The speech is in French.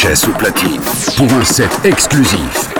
DHS au platine pour un set exclusif.